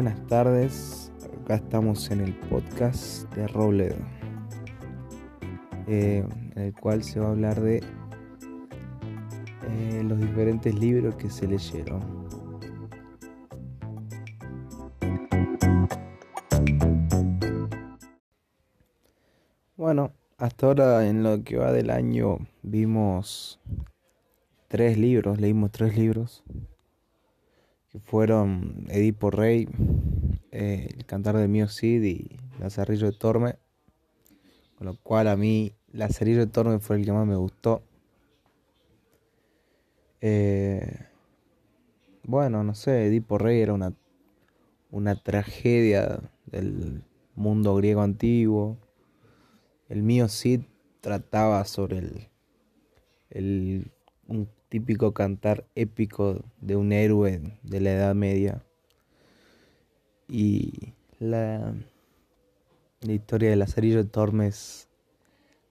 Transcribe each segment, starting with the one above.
Buenas tardes, acá estamos en el podcast de Robledo, eh, en el cual se va a hablar de eh, los diferentes libros que se leyeron. Bueno, hasta ahora en lo que va del año vimos tres libros, leímos tres libros fueron Edipo Rey, eh, El Cantar de Mío Cid y Lazarillo de Torme. Con lo cual a mí Lazarillo de Torme fue el que más me gustó. Eh, bueno, no sé, Edipo Rey era una, una tragedia del mundo griego antiguo. El mío Cid trataba sobre el, el un típico cantar épico de un héroe de la Edad Media. Y la, la historia de Lazarillo Tormes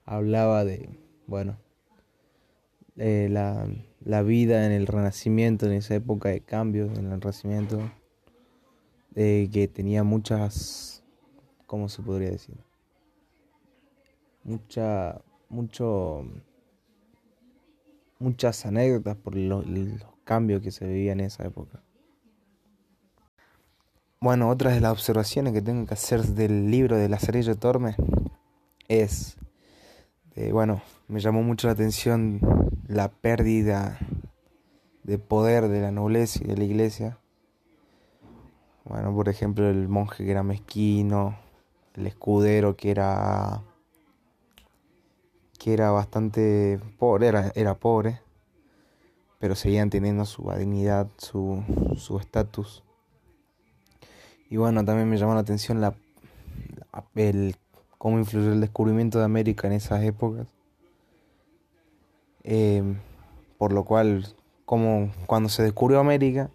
hablaba de, bueno, la, la, vida en el Renacimiento, en esa época de cambios, en el Renacimiento, de que tenía muchas, ¿cómo se podría decir? Mucha, mucho muchas anécdotas por los, cambios que se vivían en esa época. Bueno, otra de las observaciones que tengo que hacer del libro de Lazarillo Torme es, bueno, me llamó mucho la atención la pérdida de poder de la nobleza y de la iglesia. Bueno, por ejemplo, el monje que era mezquino, el escudero que era que era bastante pobre, era, era pobre, pero seguían teniendo su dignidad, su estatus. y bueno, también me llamó la atención la, el, cómo influyó el descubrimiento de América en esas épocas. Eh, por lo cual, como cuando se descubrió América,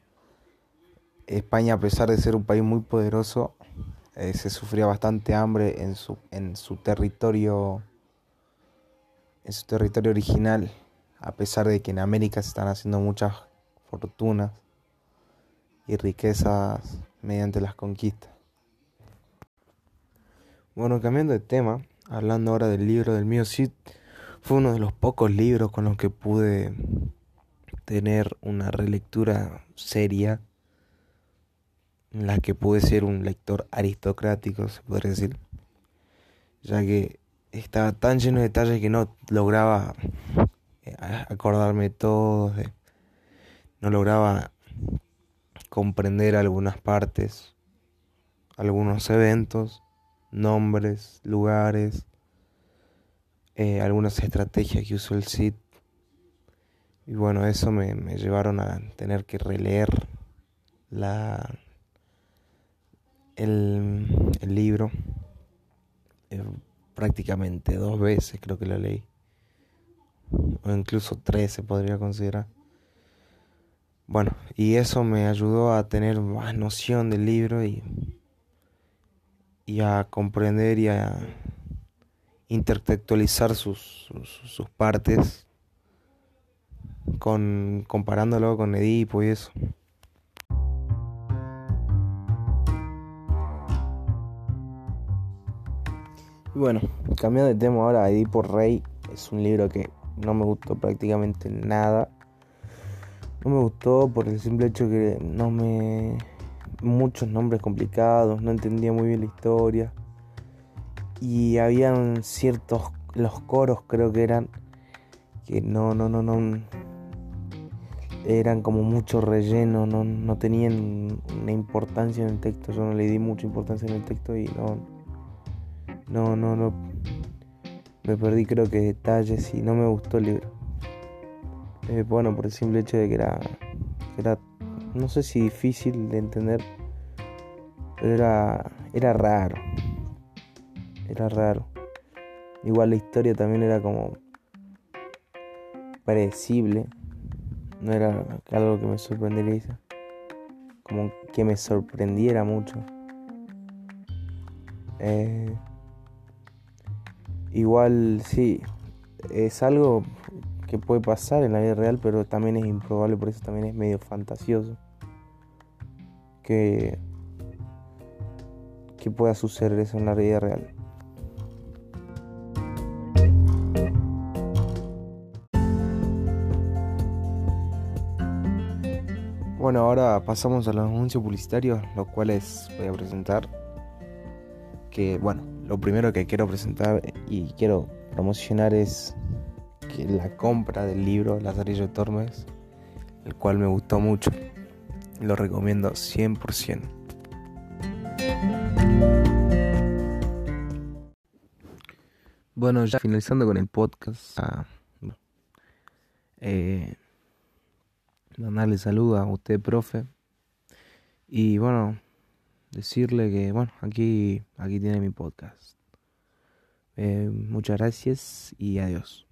España, a pesar de ser un país muy poderoso, eh, se sufría bastante hambre en su, en su territorio en su territorio original, a pesar de que en América se están haciendo muchas fortunas y riquezas mediante las conquistas. Bueno, cambiando de tema, hablando ahora del libro del mío Cid, fue uno de los pocos libros con los que pude tener una relectura seria, en la que pude ser un lector aristocrático, se podría decir, ya que estaba tan lleno de detalles que no lograba eh, acordarme todo, no lograba comprender algunas partes, algunos eventos, nombres, lugares, eh, algunas estrategias que usó el Cid. Y bueno, eso me, llevaron a tener que releer la, el libro. Prácticamente dos veces creo que la leí. O incluso tres se podría considerar. Bueno, y eso me ayudó a tener más noción del libro y, y a comprender y a intertextualizar sus, sus, partes con, comparándolo con Edipo y eso. Y bueno, cambiando de tema ahora, Edipo Rey es un libro que no me gustó prácticamente nada. No me gustó por el simple hecho que no me. muchos nombres complicados, no entendía muy bien la historia. Y habían ciertos. los coros creo que eran. que no, no, no, no. eran como mucho relleno, no, no tenían una importancia en el texto. Yo no le di mucha importancia en el texto y no no, no, no. Me perdí creo que detalles y no me gustó el libro. Eh, bueno, por el simple hecho de que era, era, no sé si difícil de entender, pero era, era raro. Era raro. Igual la historia también era como predecible. No era algo que me sorprendiera. Como que me sorprendiera mucho. Eh, Igual sí, es algo que puede pasar en la vida real, pero también es improbable, por eso también es medio fantasioso. Que que pueda suceder eso en la vida real. Bueno, ahora pasamos a los anuncios publicitarios, los cuales voy a presentar. Que bueno, lo primero que quiero presentar y quiero promocionar es que la compra del libro Lazarillo Tormes, el cual me gustó mucho. Lo recomiendo 100%. Bueno, ya finalizando con el podcast, ah, eh, mandarle saludos a usted, profe. Y bueno, decirle que, bueno, aquí, aquí tiene mi podcast. Eh, muchas gracias y adiós.